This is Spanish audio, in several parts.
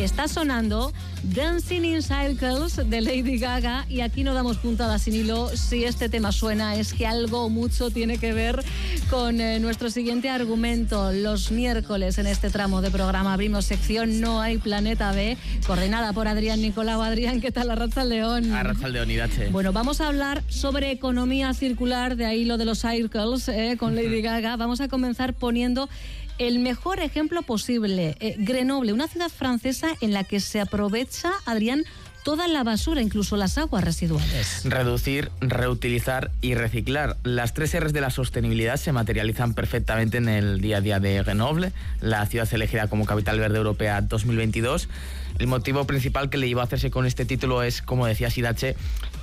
Está sonando Dancing in Circles de Lady Gaga y aquí no damos puntada sin hilo. Si este tema suena es que algo mucho tiene que ver con eh, nuestro siguiente argumento. Los miércoles en este tramo de programa abrimos sección No hay planeta B, coordinada por Adrián Nicolau. Adrián, ¿qué tal? Arracha León. Arracha León, Irache. Bueno, vamos a hablar sobre economía circular, de ahí lo de los circles eh, con Lady Gaga. Vamos a comenzar poniendo el mejor ejemplo posible. Eh, Grenoble, una ciudad francesa en la que se aprovecha, Adrián, toda la basura, incluso las aguas residuales. Reducir, reutilizar y reciclar. Las tres R's de la sostenibilidad se materializan perfectamente en el día a día de Grenoble, la ciudad elegida como Capital Verde Europea 2022. El motivo principal que le llevó a hacerse con este título es, como decía Sidache,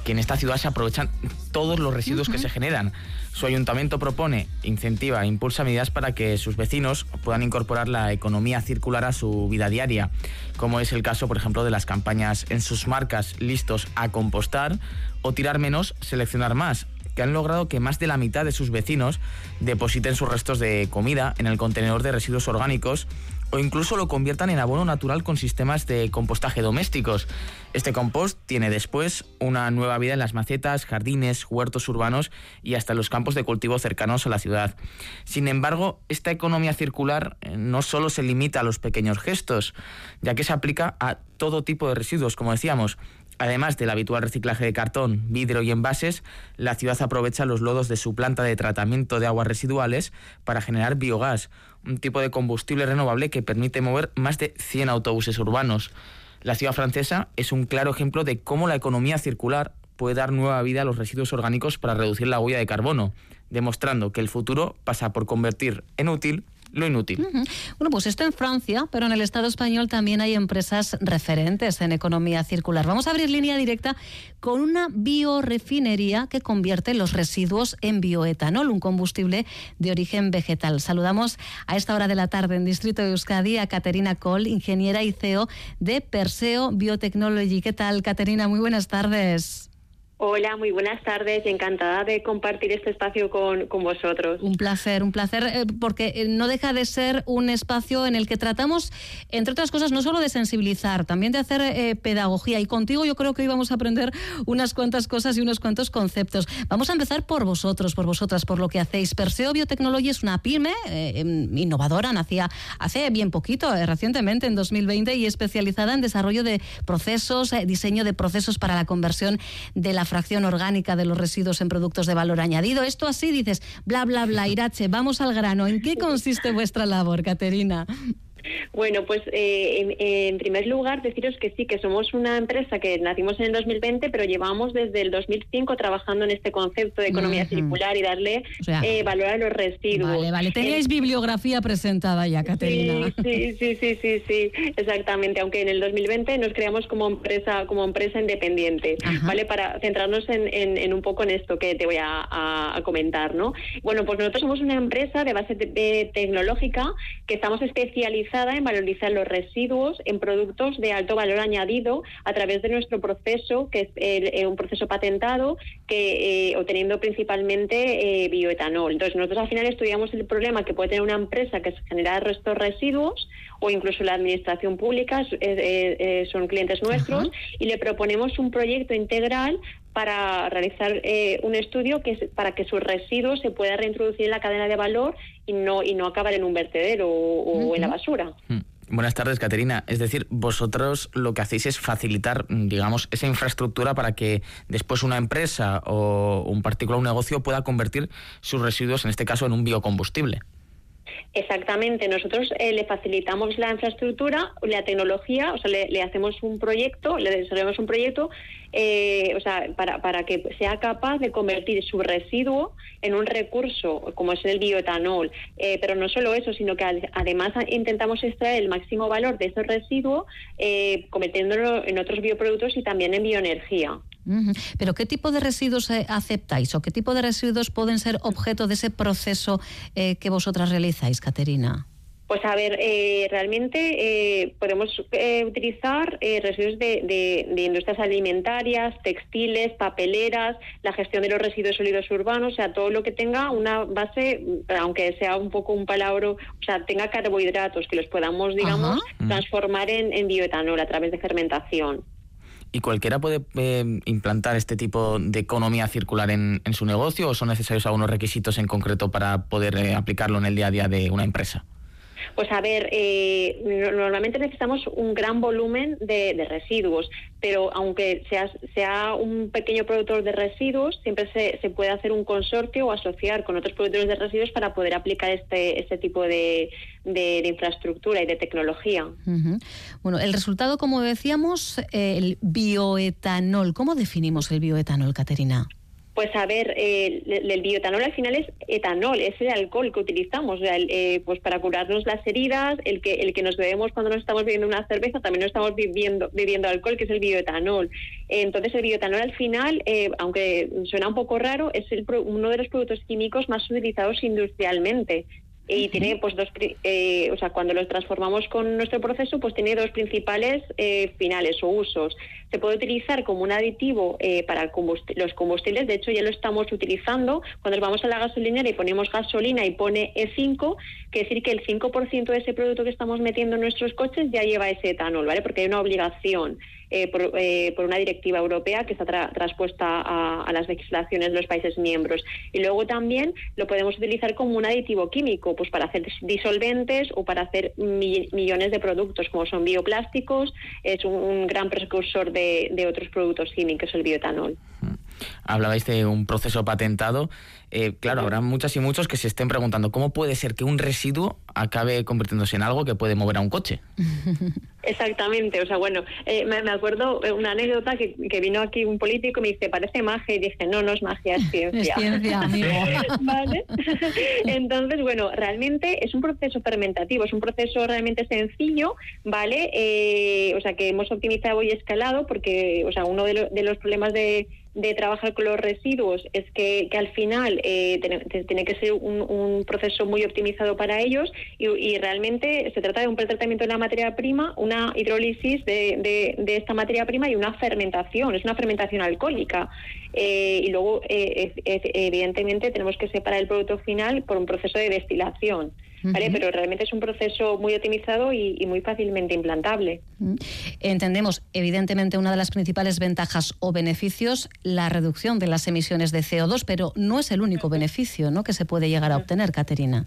que en esta ciudad se aprovechan todos los residuos que se generan. Su ayuntamiento propone, incentiva e impulsa medidas para que sus vecinos puedan incorporar la economía circular a su vida diaria, como es el caso, por ejemplo, de las campañas en sus marcas listos a compostar o tirar menos, seleccionar más, que han logrado que más de la mitad de sus vecinos depositen sus restos de comida en el contenedor de residuos orgánicos o incluso lo conviertan en abono natural con sistemas de compostaje domésticos. Este compost tiene después una nueva vida en las macetas, jardines, huertos urbanos y hasta los campos de cultivo cercanos a la ciudad. Sin embargo, esta economía circular eh, no solo se limita a los pequeños gestos, ya que se aplica a todo tipo de residuos, como decíamos, Además del habitual reciclaje de cartón, vidrio y envases, la ciudad aprovecha los lodos de su planta de tratamiento de aguas residuales para generar biogás, un tipo de combustible renovable que permite mover más de 100 autobuses urbanos. La ciudad francesa es un claro ejemplo de cómo la economía circular puede dar nueva vida a los residuos orgánicos para reducir la huella de carbono, demostrando que el futuro pasa por convertir en útil lo inútil. Bueno, pues esto en Francia, pero en el Estado español también hay empresas referentes en economía circular. Vamos a abrir línea directa con una biorefinería que convierte los residuos en bioetanol, un combustible de origen vegetal. Saludamos a esta hora de la tarde en Distrito de Euskadi a Caterina Coll, ingeniera y CEO de Perseo Biotechnology. ¿Qué tal, Caterina? Muy buenas tardes. Hola, muy buenas tardes. Encantada de compartir este espacio con, vosotros. Un placer, un placer, eh, porque eh, no deja de ser un espacio en el que tratamos, entre otras cosas, no solo de sensibilizar, también de hacer eh, pedagogía. Y contigo yo creo que hoy vamos a aprender unas cuantas cosas y unos cuantos conceptos. Vamos a empezar por vosotros, por vosotras, por lo que hacéis. Perseo Biotechnology es una pyme em, innovadora, nacía hace bien poquito, recientemente, en 2020, y especializada en desarrollo de procesos, diseño de procesos para la conversión de la fracción orgánica de los residuos en productos de valor añadido. Esto así dices, bla, bla, bla, Irache, vamos al grano. ¿En qué consiste vuestra labor, Caterina? Bueno, pues eh, en, primer lugar deciros que sí, que somos una empresa que nacimos en el 2020, pero llevamos desde el 2005 trabajando en este concepto de economía circular y darle eh, valor a los residuos. Vale, vale. Teníais eh, bibliografía presentada ya, Caterina. Sí, sí, sí, sí, sí, exactamente. Aunque en el 2020 nos creamos como empresa, como empresa independiente, ¿vale? Para centrarnos en, un poco en esto que te voy a, comentar, ¿no? Bueno, pues nosotros somos una empresa de base tecnológica que estamos especializados en valorizar los residuos en productos de alto valor añadido a través de nuestro proceso, que es eh, un proceso patentado, que eh, obteniendo principalmente eh, bioetanol. Entonces, nosotros al final estudiamos el problema que puede tener una empresa que genera estos residuos o incluso la administración pública, son clientes nuestros, y le proponemos un proyecto integral para realizar un estudio que para que sus residuos se puedan reintroducir en la cadena de valor y no y no acabar en un vertedero o, en la basura. Hmm. Buenas tardes, Caterina. Es decir, vosotros lo que hacéis es facilitar, digamos, esa infraestructura para que después una empresa o un particular un negocio pueda convertir sus residuos, en este caso, en un biocombustible. Exactamente, nosotros eh, le facilitamos la infraestructura, la tecnología, o sea, le, hacemos un proyecto, le desarrollamos un proyecto, eh, o sea, para, para que sea capaz de convertir su residuo en un recurso, como es el bioetanol. Eh, pero no solo eso, sino que además intentamos extraer el máximo valor de ese residuo, convirtiéndolo en otros bioproductos y también en bioenergía. Pero ¿qué tipo de residuos eh, aceptáis o qué tipo de residuos pueden ser objeto de ese proceso eh, que vosotras realizáis, Caterina? Pues a ver, eh, realmente eh, podemos eh, utilizar residuos de, industrias alimentarias, textiles, papeleras, la gestión de los residuos sólidos urbanos, o sea, todo lo que tenga una base, aunque sea un poco un palabra, o sea, tenga carbohidratos que los podamos, digamos, mm. transformar en, bioetanol a través de fermentación. ¿Y cualquiera puede implantar este tipo de economía circular en, su negocio o son necesarios algunos requisitos en concreto para poder aplicarlo en el día a día de una empresa? Pues a ver, eh, normalmente necesitamos un gran volumen de, residuos, pero aunque sea, sea un pequeño productor de residuos, siempre se, puede hacer un consorcio o asociar con otros productores de residuos para poder aplicar este, este tipo de, de, infraestructura y de tecnología. Bueno, el resultado, como decíamos, el bioetanol. ¿Cómo definimos el bioetanol, Caterina? Pues a ver, eh, el bioetanol al final es etanol, es el alcohol que utilizamos, eh, pues para curarnos las heridas, el que el que nos bebemos cuando nos estamos bebiendo una cerveza, también nos estamos bebiendo, bebiendo alcohol, que es el bioetanol. entonces el bioetanol al final, eh, aunque suena un poco raro, es el, uno de los productos químicos más utilizados industrialmente y tiene pues dos eh, o sea cuando los transformamos con nuestro proceso pues tiene dos principales eh, finales o usos. Se puede utilizar como un aditivo eh, para los combustibles de hecho ya lo estamos utilizando. Cuando vamos a la gasolinera y ponemos gasolina y pone E5 quiere decir que el 5% de ese producto que estamos metiendo en nuestros coches ya lleva ese etanol vale porque hay una obligación eh, eh, por, una directiva europea que está transpuesta a, las legislaciones de los países miembros. Y luego también lo podemos utilizar como un aditivo químico, pues para hacer disolventes o para hacer millones de productos, como son bioplásticos, es un, gran precursor de, de otros productos químicos, el bioetanol. Mm hablabais de un proceso patentado. Eh, claro, habrá muchas y muchos que se estén preguntando cómo puede ser que un residuo acabe convirtiéndose en algo que puede mover a un coche. Exactamente, o sea, bueno, eh, me, acuerdo una anécdota que, vino aquí un político y me dice, parece magia, y dije, no, no es magia, es ciencia. Es ciencia, amigo. ¿Vale? Entonces, bueno, realmente es un proceso fermentativo, es un proceso realmente sencillo, ¿vale? Eh, o sea, que hemos optimizado y escalado porque, o sea, uno de los problemas de de trabajar con los residuos es que, al final eh, tiene, que ser un, proceso muy optimizado para ellos y, realmente se trata de un pretratamiento de la materia prima, una hidrólisis de, de, esta materia prima y una fermentación, es una fermentación alcohólica. Eh, y luego, eh, evidentemente, tenemos que separar el producto final por un proceso de destilación. Pero realmente es un proceso muy optimizado y, muy fácilmente implantable. Entendemos, evidentemente, una de las principales ventajas o beneficios, la reducción de las emisiones de CO2, pero no es el único beneficio ¿no? que se puede llegar a obtener, Caterina.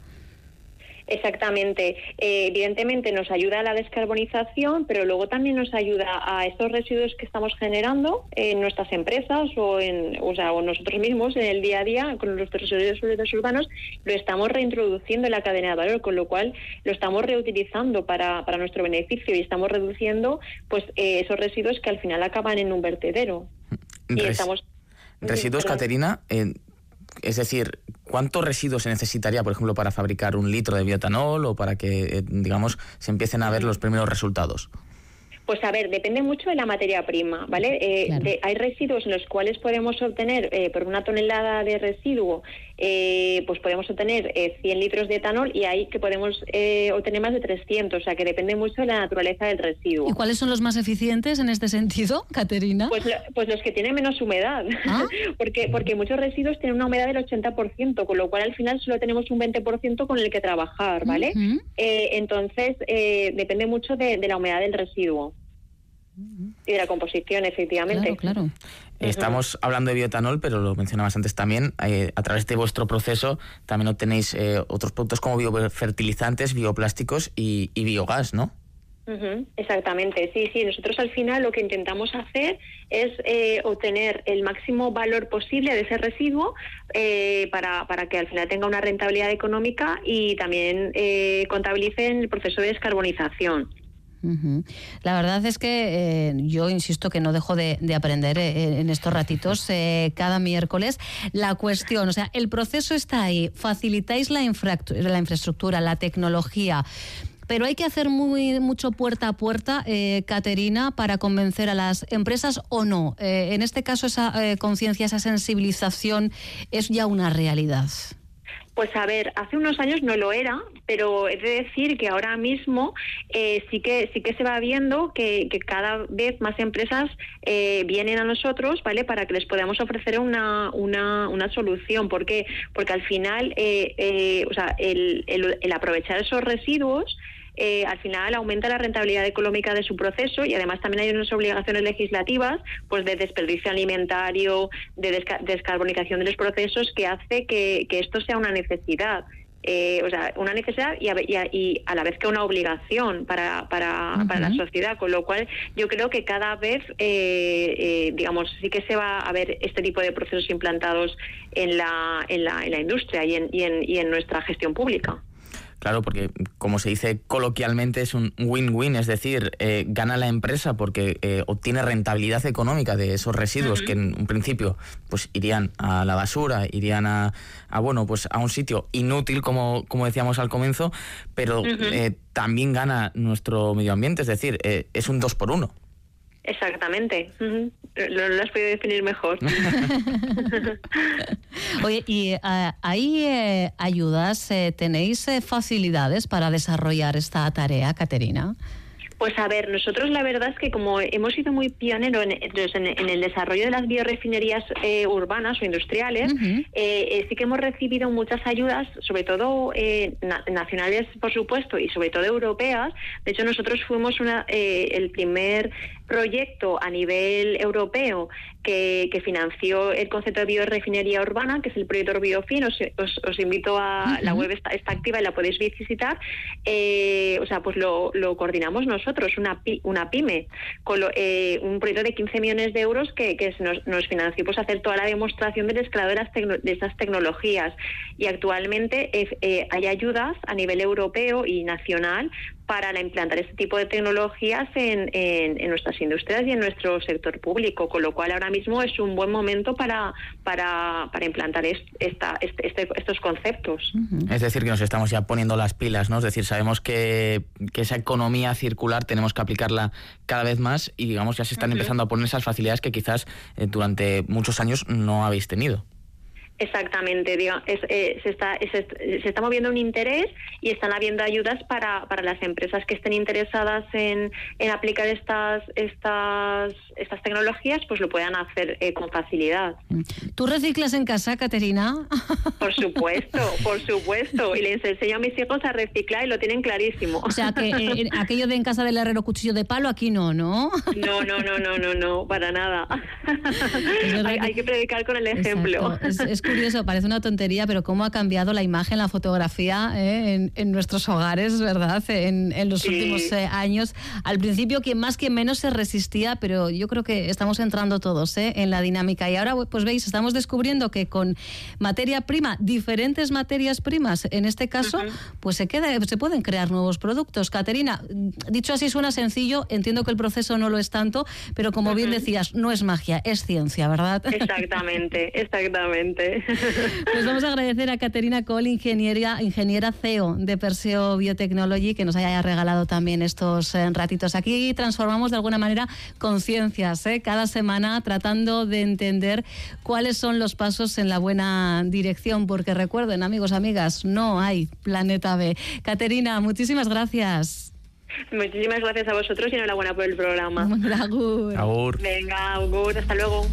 Exactamente. Eh, evidentemente nos ayuda a la descarbonización, pero luego también nos ayuda a estos residuos que estamos generando en nuestras empresas o en, o sea, o nosotros mismos en el día a día con los residuos urbanos, lo estamos reintroduciendo en la cadena de valor, con lo cual lo estamos reutilizando para, para nuestro beneficio y estamos reduciendo pues eh, esos residuos que al final acaban en un vertedero. y estamos Residuos, Caterina, es decir, ¿cuántos residuos se necesitaría, por ejemplo, para fabricar un litro de bioetanol o para que, eh, digamos, se empiecen a ver los primeros resultados? Pues a ver, depende mucho de la materia prima, ¿vale? Eh, hay residuos en los cuales podemos obtener, eh, por una tonelada de residuo, eh, pues podemos obtener 100 litros de etanol y hay que podemos obtener más de 300, o sea que depende mucho de la naturaleza del residuo. ¿Y cuáles son los más eficientes en este sentido, Caterina? Pues, pues los que tienen menos humedad, ¿Ah? porque, porque muchos residuos tienen una humedad del 80%, con lo cual al final solo tenemos un 20% con el que trabajar, ¿vale? entonces, depende mucho de la humedad del residuo. Y de la composición, efectivamente. Claro, Estamos hablando de bioetanol, pero lo mencionabas antes también. Eh, a través de vuestro proceso también obtenéis eh, otros productos como biofertilizantes, bioplásticos y, biogás, ¿no? exactamente, sí, sí. Nosotros al final lo que intentamos hacer es eh, obtener el máximo valor posible de ese residuo para, para, que al final tenga una rentabilidad económica y también contabilice en el proceso de descarbonización. La verdad es que eh, yo insisto que no dejo de, aprender eh, en estos ratitos eh, cada miércoles. La cuestión, o sea, el proceso está ahí, facilitáis la, la infraestructura, la tecnología, pero hay que hacer muy mucho puerta a puerta, Caterina, para convencer a las empresas o no. en este caso, esa conciencia, esa sensibilización es ya una realidad. Pues a ver, hace unos años no lo era, pero he de decir que ahora mismo eh, sí que sí que se va viendo que, cada vez más empresas eh, vienen a nosotros, ¿vale? Para que les podamos ofrecer una, una, una solución. ¿Por qué? Porque al final, eh, o sea, el, el aprovechar esos residuos eh, al final aumenta la rentabilidad económica de su proceso y además también hay unas obligaciones legislativas pues de desperdicio alimentario, de descarbonización de los procesos que hace que, esto sea una necesidad. Eh, o sea, una necesidad y a, la vez que una obligación para, para, para, la sociedad, con lo cual yo creo que cada vez, eh, digamos, sí que se va a ver este tipo de procesos implantados en la, en la, en la industria y en, y en, y en nuestra gestión pública. Claro, porque como se dice coloquialmente es un win-win, es decir, eh, gana la empresa porque eh, obtiene rentabilidad económica de esos residuos que en un principio pues irían a la basura, irían a, bueno pues a un sitio inútil como, como decíamos al comienzo, pero eh, también gana nuestro medio ambiente, es decir, es un dos por uno. Exactamente. Lo, has podido definir mejor. Oye, ¿y eh, ahí eh, ayudas? Eh, ¿Tenéis facilidades para desarrollar esta tarea, Caterina? Pues a ver, nosotros la verdad es que como hemos sido muy pioneros en, el desarrollo de las biorefinerías eh, urbanas o industriales, eh, eh, sí que hemos recibido muchas ayudas, sobre todo nacionales, por supuesto, y sobre todo europeas. De hecho, nosotros fuimos una, el primer proyecto a nivel europeo que, financió el concepto de biorefinería urbana, que es el proyecto Biofin. Os, os, invito a la web está, activa y la podéis visitar. O sea, pues lo, lo coordinamos nosotros una, una pyme, con eh, un proyecto de 15 millones de euros que, nos, nos, financió pues, hacer toda la demostración del escalado de, de estas tecnologías. Y actualmente eh, eh, hay ayudas a nivel europeo y nacional para implantar este tipo de tecnologías en, en, nuestras industrias y en nuestro sector público, con lo cual ahora mismo es un buen momento para, para, para implantar esta, este, este, estos conceptos. Es decir, que nos estamos ya poniendo las pilas, ¿no? Es decir, sabemos que, que esa economía circular tenemos que aplicarla cada vez más y digamos ya se están empezando a poner esas facilidades que quizás eh, durante muchos años no habéis tenido. Exactamente, eh, se, está, se, está moviendo un interés y están habiendo ayudas para, para las empresas que estén interesadas en, en aplicar estas, estas, estas tecnologías, pues lo puedan hacer eh, con facilidad. ¿Tú reciclas en casa, Caterina? Por supuesto, por supuesto. Y les enseño a mis hijos a reciclar y lo tienen clarísimo. O sea, que eh, aquello de en casa del herrero cuchillo de palo, aquí no, ¿no? No, no, no, no, no, no, para nada. Hay, que predicar con el ejemplo curioso, parece una tontería, pero cómo ha cambiado la imagen, la fotografía eh, en, nuestros hogares, ¿verdad? En, los últimos eh, años. Al principio, quien más, quien menos se resistía, pero yo creo que estamos entrando todos eh, en la dinámica. Y ahora, pues veis, estamos descubriendo que con materia prima, diferentes materias primas, en este caso, pues se, queda, se pueden crear nuevos productos. Caterina, dicho así suena sencillo, entiendo que el proceso no lo es tanto, pero como bien decías, no es magia, es ciencia, ¿verdad? Exactamente, exactamente. Pues vamos a agradecer a Caterina Cole, ingeniera, ingeniera CEO de Perseo Biotechnology, que nos haya regalado también estos eh, ratitos. Aquí transformamos de alguna manera conciencias, ¿eh? cada semana tratando de entender cuáles son los pasos en la buena dirección, porque recuerden, amigos, amigas, no hay planeta B. Caterina, muchísimas gracias. Muchísimas gracias a vosotros y enhorabuena por el programa. Agur. Agur. Venga, Agur, hasta luego.